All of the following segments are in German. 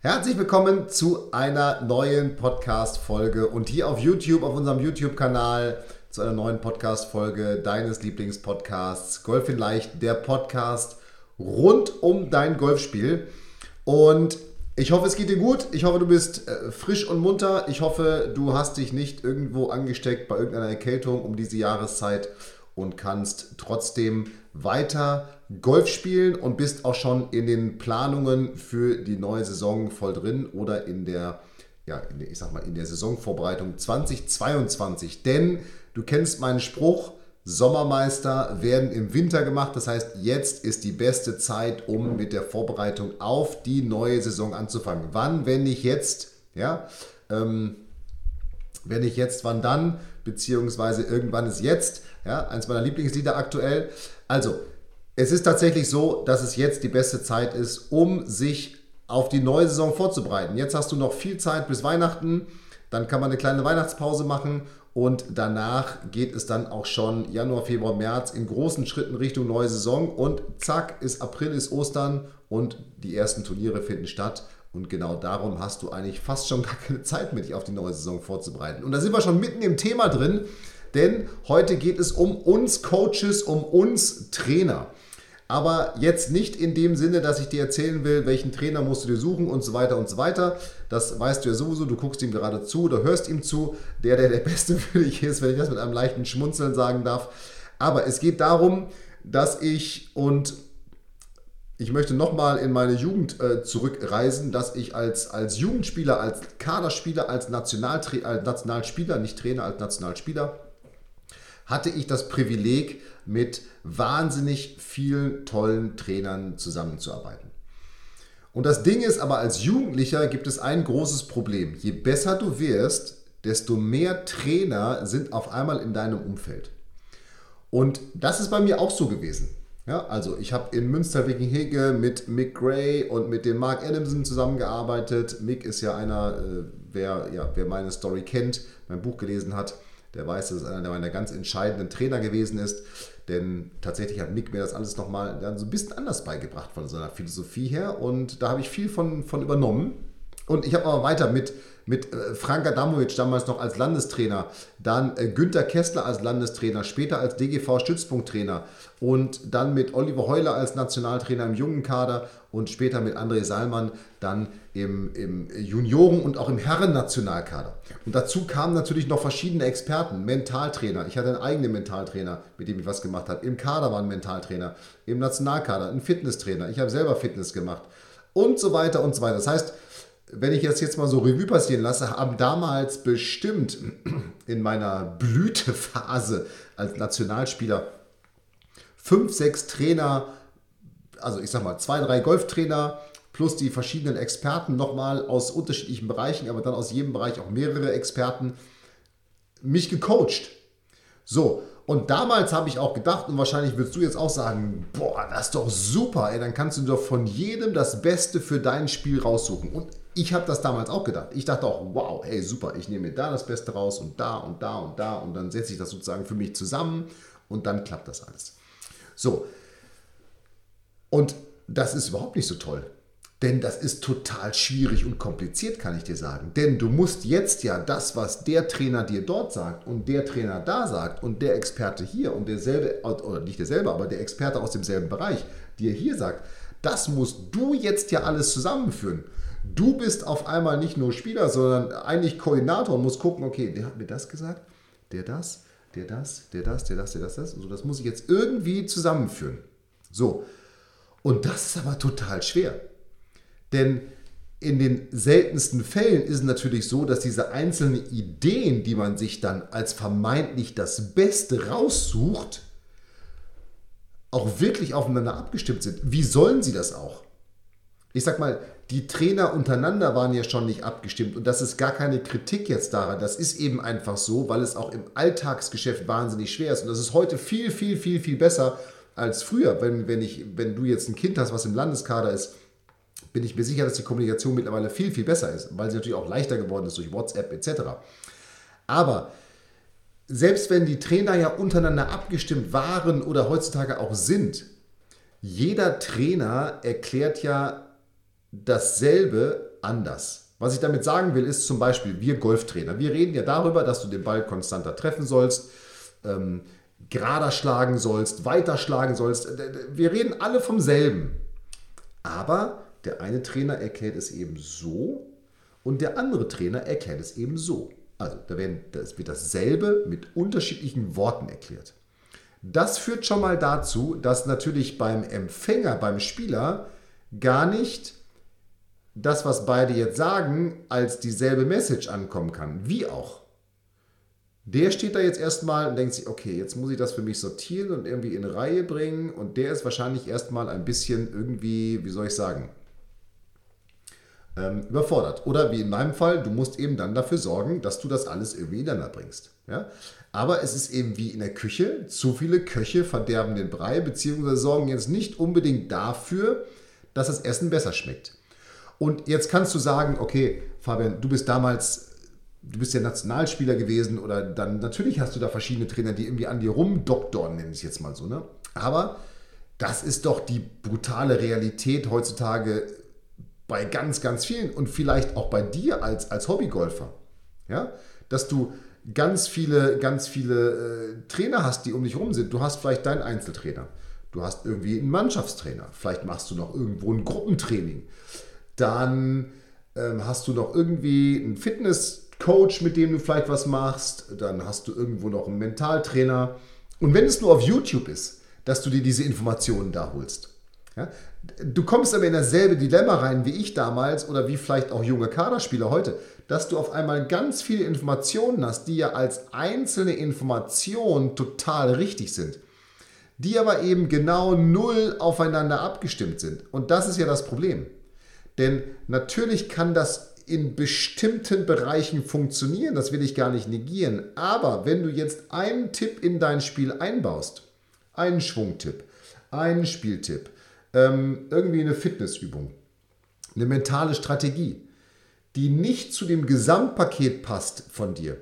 Herzlich willkommen zu einer neuen Podcast-Folge und hier auf YouTube, auf unserem YouTube-Kanal, zu einer neuen Podcast-Folge deines Lieblingspodcasts Golf in Leicht, der Podcast rund um dein Golfspiel. Und ich hoffe, es geht dir gut. Ich hoffe, du bist äh, frisch und munter. Ich hoffe, du hast dich nicht irgendwo angesteckt bei irgendeiner Erkältung um diese Jahreszeit und kannst trotzdem weiter Golf spielen und bist auch schon in den Planungen für die neue Saison voll drin oder in der, ja, in der, ich sag mal, in der Saisonvorbereitung 2022. Denn du kennst meinen Spruch, Sommermeister werden im Winter gemacht. Das heißt, jetzt ist die beste Zeit, um mit der Vorbereitung auf die neue Saison anzufangen. Wann, wenn nicht jetzt? Ja, ähm, wenn nicht jetzt, wann dann? Beziehungsweise irgendwann ist jetzt. Ja, eins meiner Lieblingslieder aktuell. Also, es ist tatsächlich so, dass es jetzt die beste Zeit ist, um sich auf die neue Saison vorzubereiten. Jetzt hast du noch viel Zeit bis Weihnachten, dann kann man eine kleine Weihnachtspause machen und danach geht es dann auch schon Januar, Februar, März in großen Schritten Richtung neue Saison und zack, ist April, ist Ostern und die ersten Turniere finden statt. Und genau darum hast du eigentlich fast schon gar keine Zeit mehr, dich auf die neue Saison vorzubereiten. Und da sind wir schon mitten im Thema drin, denn heute geht es um uns Coaches, um uns Trainer. Aber jetzt nicht in dem Sinne, dass ich dir erzählen will, welchen Trainer musst du dir suchen und so weiter und so weiter. Das weißt du ja sowieso, du guckst ihm gerade zu oder hörst ihm zu, der, der der Beste für dich ist, wenn ich das mit einem leichten Schmunzeln sagen darf. Aber es geht darum, dass ich und ich möchte nochmal in meine Jugend äh, zurückreisen, dass ich als, als Jugendspieler, als Kaderspieler, als, als Nationalspieler, nicht Trainer, als Nationalspieler, hatte ich das Privileg, mit wahnsinnig vielen tollen Trainern zusammenzuarbeiten. Und das Ding ist aber, als Jugendlicher gibt es ein großes Problem. Je besser du wirst, desto mehr Trainer sind auf einmal in deinem Umfeld. Und das ist bei mir auch so gewesen. Ja, also ich habe in Münster-Wickenhege mit Mick Gray und mit dem Mark Adamson zusammengearbeitet. Mick ist ja einer, äh, wer, ja, wer meine Story kennt, mein Buch gelesen hat, der weiß, dass es einer meiner ganz entscheidenden Trainer gewesen ist. Denn tatsächlich hat Mick mir das alles nochmal so ein bisschen anders beigebracht von seiner Philosophie her. Und da habe ich viel von, von übernommen. Und ich habe aber weiter mit, mit äh, Frank Adamovic damals noch als Landestrainer, dann äh, Günter Kessler als Landestrainer, später als DGV-Stützpunkttrainer und dann mit Oliver Heuler als Nationaltrainer im jungen Kader und später mit André Salmann dann im, im Junioren- und auch im Herren-Nationalkader. Und dazu kamen natürlich noch verschiedene Experten, Mentaltrainer. Ich hatte einen eigenen Mentaltrainer, mit dem ich was gemacht habe. Im Kader war ein Mentaltrainer, im Nationalkader ein Fitnesstrainer. Ich habe selber Fitness gemacht und so weiter und so weiter. Das heißt, wenn ich das jetzt mal so Revue passieren lasse, haben damals bestimmt in meiner Blütephase als Nationalspieler fünf, sechs Trainer, also ich sag mal zwei, drei Golftrainer plus die verschiedenen Experten nochmal aus unterschiedlichen Bereichen, aber dann aus jedem Bereich auch mehrere Experten mich gecoacht. So, und damals habe ich auch gedacht, und wahrscheinlich würdest du jetzt auch sagen, boah, das ist doch super, ey, dann kannst du doch von jedem das Beste für dein Spiel raussuchen. Und ich habe das damals auch gedacht. Ich dachte auch, wow, ey, super, ich nehme mir da das Beste raus und da und da und da und dann setze ich das sozusagen für mich zusammen und dann klappt das alles. So. Und das ist überhaupt nicht so toll. Denn das ist total schwierig und kompliziert, kann ich dir sagen. Denn du musst jetzt ja das, was der Trainer dir dort sagt und der Trainer da sagt und der Experte hier und derselbe, oder nicht derselbe, aber der Experte aus demselben Bereich dir hier sagt, das musst du jetzt ja alles zusammenführen. Du bist auf einmal nicht nur Spieler, sondern eigentlich Koordinator und musst gucken, okay, der hat mir das gesagt, der das, der das, der das, der das, der das, das. Also das muss ich jetzt irgendwie zusammenführen. So. Und das ist aber total schwer. Denn in den seltensten Fällen ist es natürlich so, dass diese einzelnen Ideen, die man sich dann als vermeintlich das Beste raussucht, auch wirklich aufeinander abgestimmt sind. Wie sollen sie das auch? Ich sag mal, die Trainer untereinander waren ja schon nicht abgestimmt und das ist gar keine Kritik jetzt daran. Das ist eben einfach so, weil es auch im Alltagsgeschäft wahnsinnig schwer ist und das ist heute viel, viel, viel, viel besser als früher. Wenn, wenn, ich, wenn du jetzt ein Kind hast, was im Landeskader ist, bin ich mir sicher, dass die Kommunikation mittlerweile viel, viel besser ist, weil sie natürlich auch leichter geworden ist durch WhatsApp etc. Aber selbst wenn die Trainer ja untereinander abgestimmt waren oder heutzutage auch sind, jeder Trainer erklärt ja dasselbe anders. Was ich damit sagen will, ist zum Beispiel, wir Golftrainer, wir reden ja darüber, dass du den Ball konstanter treffen sollst, ähm, gerader schlagen sollst, weiter schlagen sollst. Wir reden alle vom selben. Aber der eine Trainer erklärt es eben so und der andere Trainer erklärt es eben so. Also da werden, das wird dasselbe mit unterschiedlichen Worten erklärt. Das führt schon mal dazu, dass natürlich beim Empfänger, beim Spieler gar nicht das, was beide jetzt sagen, als dieselbe Message ankommen kann. Wie auch. Der steht da jetzt erstmal und denkt sich, okay, jetzt muss ich das für mich sortieren und irgendwie in Reihe bringen. Und der ist wahrscheinlich erstmal ein bisschen irgendwie, wie soll ich sagen, ähm, überfordert. Oder wie in meinem Fall, du musst eben dann dafür sorgen, dass du das alles irgendwie ineinander bringst. Ja? Aber es ist eben wie in der Küche, zu viele Köche verderben den Brei, beziehungsweise sorgen jetzt nicht unbedingt dafür, dass das Essen besser schmeckt. Und jetzt kannst du sagen, okay, Fabian, du bist damals, du bist ja Nationalspieler gewesen oder dann natürlich hast du da verschiedene Trainer, die irgendwie an dir rumdoktoren, nenne ich es jetzt mal so. Ne? Aber das ist doch die brutale Realität heutzutage bei ganz, ganz vielen und vielleicht auch bei dir als, als Hobbygolfer. Ja? Dass du ganz viele, ganz viele äh, Trainer hast, die um dich rum sind. Du hast vielleicht deinen Einzeltrainer. Du hast irgendwie einen Mannschaftstrainer. Vielleicht machst du noch irgendwo ein Gruppentraining. Dann ähm, hast du noch irgendwie einen Fitnesscoach, mit dem du vielleicht was machst. Dann hast du irgendwo noch einen Mentaltrainer. Und wenn es nur auf YouTube ist, dass du dir diese Informationen da holst. Ja? Du kommst aber in dasselbe Dilemma rein wie ich damals oder wie vielleicht auch junge Kaderspieler heute, dass du auf einmal ganz viele Informationen hast, die ja als einzelne Informationen total richtig sind, die aber eben genau null aufeinander abgestimmt sind. Und das ist ja das Problem. Denn natürlich kann das in bestimmten Bereichen funktionieren, das will ich gar nicht negieren. Aber wenn du jetzt einen Tipp in dein Spiel einbaust, einen Schwungtipp, einen Spieltipp, ähm, irgendwie eine Fitnessübung, eine mentale Strategie, die nicht zu dem Gesamtpaket passt von dir,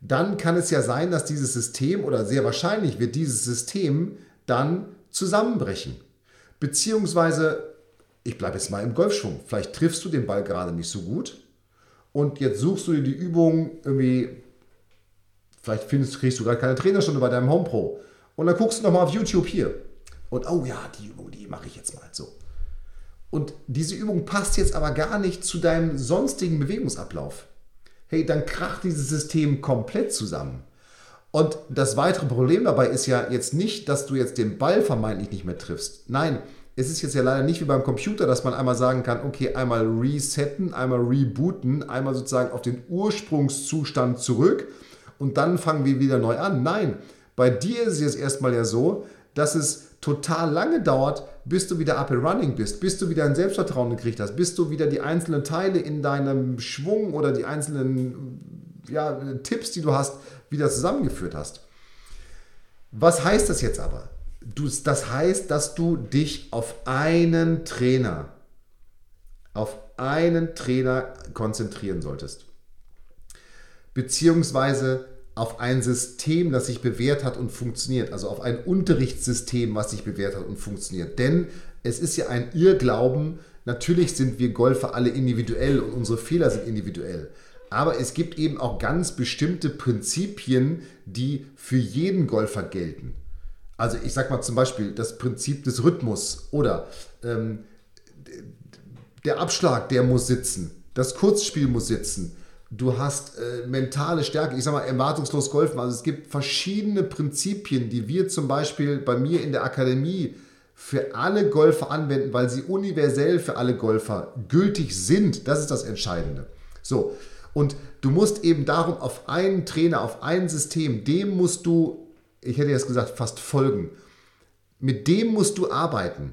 dann kann es ja sein, dass dieses System oder sehr wahrscheinlich wird dieses System dann zusammenbrechen. Beziehungsweise, ich bleibe jetzt mal im Golfschwung, vielleicht triffst du den Ball gerade nicht so gut und jetzt suchst du dir die Übung irgendwie, vielleicht findest, kriegst du gerade keine Trainerstunde bei deinem HomePro und dann guckst du nochmal auf YouTube hier und oh ja, die Übung, die mache ich jetzt mal so. Und diese Übung passt jetzt aber gar nicht zu deinem sonstigen Bewegungsablauf. Hey, dann kracht dieses System komplett zusammen. Und das weitere Problem dabei ist ja jetzt nicht, dass du jetzt den Ball vermeintlich nicht mehr triffst. Nein, es ist jetzt ja leider nicht wie beim Computer, dass man einmal sagen kann, okay, einmal resetten, einmal rebooten, einmal sozusagen auf den Ursprungszustand zurück und dann fangen wir wieder neu an. Nein, bei dir ist es jetzt erstmal ja so, dass es total lange dauert, bis du wieder up and running bist, bis du wieder ein Selbstvertrauen gekriegt hast, bis du wieder die einzelnen Teile in deinem Schwung oder die einzelnen ja, Tipps, die du hast, wieder zusammengeführt hast. Was heißt das jetzt aber? Du, das heißt, dass du dich auf einen Trainer, auf einen Trainer konzentrieren solltest. Beziehungsweise auf ein System, das sich bewährt hat und funktioniert, also auf ein Unterrichtssystem, was sich bewährt hat und funktioniert. Denn es ist ja ein Irrglauben, natürlich sind wir Golfer alle individuell und unsere Fehler sind individuell. Aber es gibt eben auch ganz bestimmte Prinzipien, die für jeden Golfer gelten. Also ich sage mal zum Beispiel das Prinzip des Rhythmus oder ähm, der Abschlag, der muss sitzen, das Kurzspiel muss sitzen du hast äh, mentale Stärke, ich sag mal, erwartungslos golfen. Also es gibt verschiedene Prinzipien, die wir zum Beispiel bei mir in der Akademie für alle Golfer anwenden, weil sie universell für alle Golfer gültig sind. Das ist das Entscheidende. So, und du musst eben darum auf einen Trainer, auf ein System, dem musst du, ich hätte jetzt gesagt, fast folgen. Mit dem musst du arbeiten.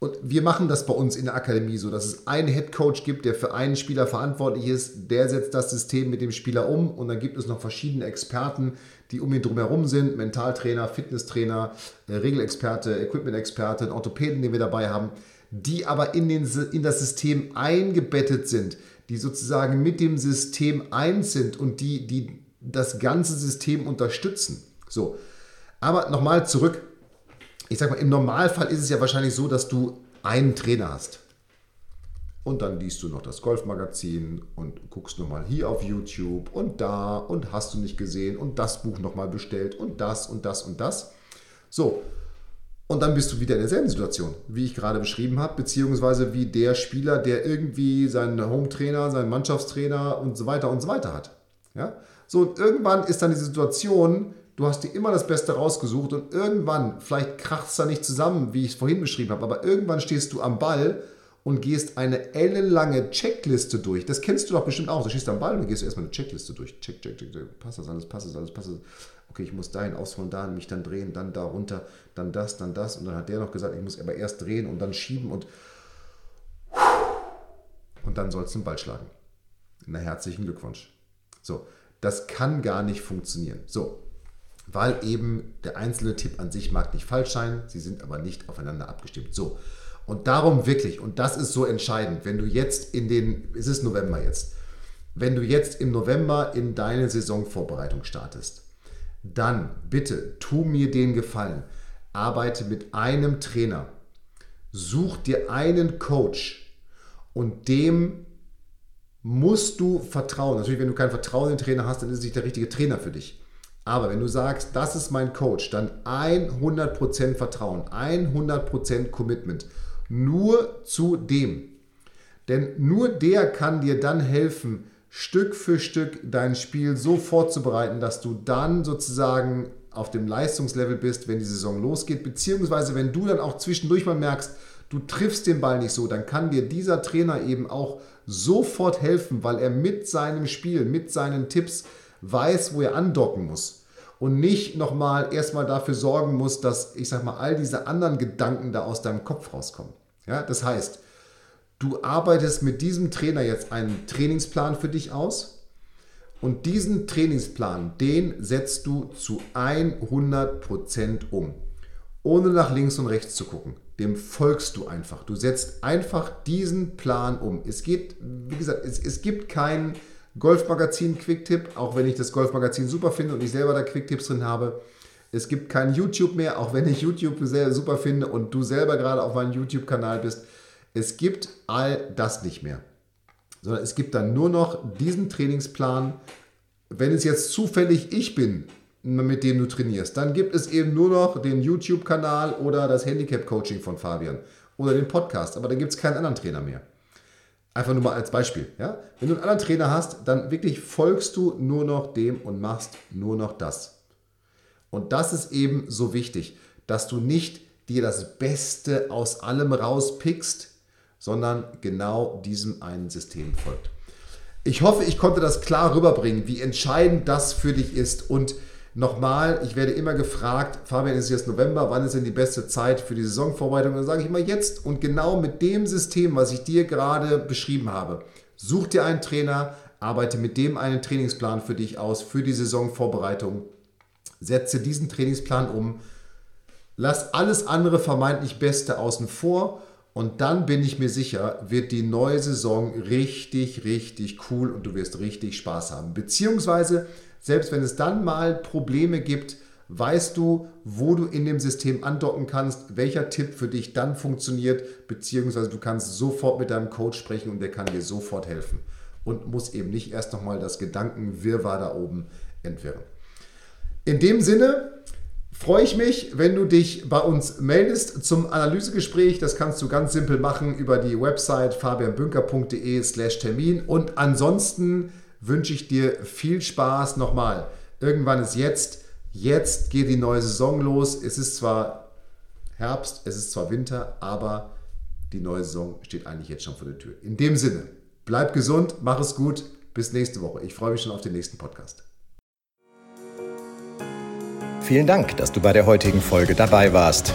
Und wir machen das bei uns in der Akademie so, dass es einen Head Coach gibt, der für einen Spieler verantwortlich ist. Der setzt das System mit dem Spieler um und dann gibt es noch verschiedene Experten, die um ihn drumherum sind: Mentaltrainer, Fitnesstrainer, äh, Regelexperte, Equipment-Experte, Orthopäden, den wir dabei haben, die aber in, den, in das System eingebettet sind, die sozusagen mit dem System eins sind und die, die das ganze System unterstützen. So, aber nochmal zurück ich sag mal, im Normalfall ist es ja wahrscheinlich so, dass du einen Trainer hast. Und dann liest du noch das Golfmagazin und guckst nochmal hier auf YouTube und da und hast du nicht gesehen und das Buch nochmal bestellt und das und das und das. So, und dann bist du wieder in derselben Situation, wie ich gerade beschrieben habe, beziehungsweise wie der Spieler, der irgendwie seinen Home-Trainer, seinen Mannschaftstrainer und so weiter und so weiter hat. Ja? So, und irgendwann ist dann die Situation, Du hast dir immer das Beste rausgesucht und irgendwann, vielleicht kracht es da nicht zusammen, wie ich es vorhin beschrieben habe, aber irgendwann stehst du am Ball und gehst eine ellenlange Checkliste durch. Das kennst du doch bestimmt auch. Du stehst am Ball und gehst erstmal eine Checkliste durch. Check, check, check, check. Passt das alles, passt das alles, passt das. Okay, ich muss dahin ausholen, dahin mich dann drehen, dann da runter, dann das, dann das. Und dann hat der noch gesagt, ich muss aber erst drehen und dann schieben und. Und dann sollst du den Ball schlagen. Na, herzlichen Glückwunsch. So, das kann gar nicht funktionieren. So, weil eben der einzelne Tipp an sich mag nicht falsch sein, sie sind aber nicht aufeinander abgestimmt. So. Und darum wirklich, und das ist so entscheidend, wenn du jetzt in den, es ist November jetzt, wenn du jetzt im November in deine Saisonvorbereitung startest, dann bitte tu mir den Gefallen, arbeite mit einem Trainer, such dir einen Coach und dem musst du vertrauen. Natürlich, wenn du kein Vertrauen in den Trainer hast, dann ist es nicht der richtige Trainer für dich. Aber wenn du sagst, das ist mein Coach, dann 100% Vertrauen, 100% Commitment. Nur zu dem. Denn nur der kann dir dann helfen, Stück für Stück dein Spiel so vorzubereiten, dass du dann sozusagen auf dem Leistungslevel bist, wenn die Saison losgeht. Beziehungsweise wenn du dann auch zwischendurch mal merkst, du triffst den Ball nicht so, dann kann dir dieser Trainer eben auch sofort helfen, weil er mit seinem Spiel, mit seinen Tipps, weiß, wo er andocken muss und nicht nochmal erstmal dafür sorgen muss, dass, ich sag mal, all diese anderen Gedanken da aus deinem Kopf rauskommen. Ja, das heißt, du arbeitest mit diesem Trainer jetzt einen Trainingsplan für dich aus und diesen Trainingsplan, den setzt du zu 100% um, ohne nach links und rechts zu gucken. Dem folgst du einfach. Du setzt einfach diesen Plan um. Es geht, wie gesagt, es, es gibt keinen Golfmagazin Quicktip, auch wenn ich das Golfmagazin super finde und ich selber da Quicktipps drin habe. Es gibt kein YouTube mehr, auch wenn ich YouTube sehr super finde und du selber gerade auf meinem YouTube-Kanal bist. Es gibt all das nicht mehr. Sondern es gibt dann nur noch diesen Trainingsplan. Wenn es jetzt zufällig ich bin, mit dem du trainierst, dann gibt es eben nur noch den YouTube-Kanal oder das Handicap-Coaching von Fabian oder den Podcast. Aber dann gibt es keinen anderen Trainer mehr. Einfach nur mal als Beispiel. Ja? Wenn du einen anderen Trainer hast, dann wirklich folgst du nur noch dem und machst nur noch das. Und das ist eben so wichtig, dass du nicht dir das Beste aus allem rauspickst, sondern genau diesem einen System folgt. Ich hoffe, ich konnte das klar rüberbringen, wie entscheidend das für dich ist und Nochmal, ich werde immer gefragt, Fabian, ist jetzt November, wann ist denn die beste Zeit für die Saisonvorbereitung? Dann sage ich immer jetzt und genau mit dem System, was ich dir gerade beschrieben habe. Such dir einen Trainer, arbeite mit dem einen Trainingsplan für dich aus, für die Saisonvorbereitung. Setze diesen Trainingsplan um. Lass alles andere vermeintlich Beste außen vor und dann bin ich mir sicher, wird die neue Saison richtig, richtig cool und du wirst richtig Spaß haben. Beziehungsweise selbst wenn es dann mal Probleme gibt, weißt du, wo du in dem System andocken kannst, welcher Tipp für dich dann funktioniert, beziehungsweise du kannst sofort mit deinem Coach sprechen und der kann dir sofort helfen und muss eben nicht erst nochmal das Gedankenwirrwarr da oben entwirren. In dem Sinne freue ich mich, wenn du dich bei uns meldest zum Analysegespräch. Das kannst du ganz simpel machen über die Website fabianbünker.de slash Termin und ansonsten wünsche ich dir viel Spaß nochmal. Irgendwann ist jetzt, jetzt geht die neue Saison los. Es ist zwar Herbst, es ist zwar Winter, aber die neue Saison steht eigentlich jetzt schon vor der Tür. In dem Sinne, bleib gesund, mach es gut, bis nächste Woche. Ich freue mich schon auf den nächsten Podcast. Vielen Dank, dass du bei der heutigen Folge dabei warst.